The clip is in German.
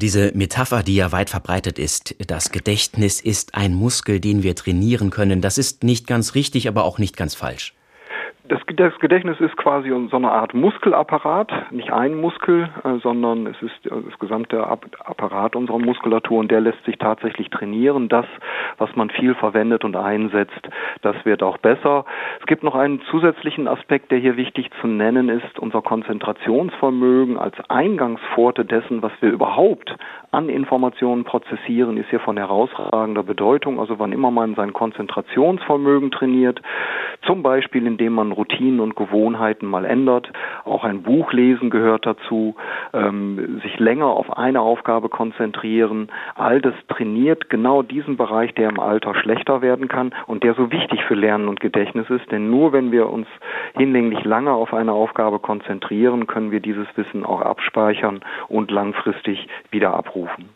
Diese Metapher, die ja weit verbreitet ist, das Gedächtnis ist ein Muskel, den wir trainieren können, das ist nicht ganz richtig, aber auch nicht ganz falsch das, das, Gedächtnis ist quasi so eine Art Muskelapparat, nicht ein Muskel, äh, sondern es ist äh, das gesamte Apparat unserer Muskulatur und der lässt sich tatsächlich trainieren. Das, was man viel verwendet und einsetzt, das wird auch besser. Es gibt noch einen zusätzlichen Aspekt, der hier wichtig zu nennen ist. Unser Konzentrationsvermögen als Eingangspforte dessen, was wir überhaupt an Informationen prozessieren, ist hier von herausragender Bedeutung. Also wann immer man sein Konzentrationsvermögen trainiert, zum Beispiel indem man Routinen und Gewohnheiten mal ändert. Auch ein Buch lesen gehört dazu, ähm, sich länger auf eine Aufgabe konzentrieren. All das trainiert genau diesen Bereich, der im Alter schlechter werden kann und der so wichtig für Lernen und Gedächtnis ist. Denn nur wenn wir uns hinlänglich lange auf eine Aufgabe konzentrieren, können wir dieses Wissen auch abspeichern und langfristig wieder abrufen.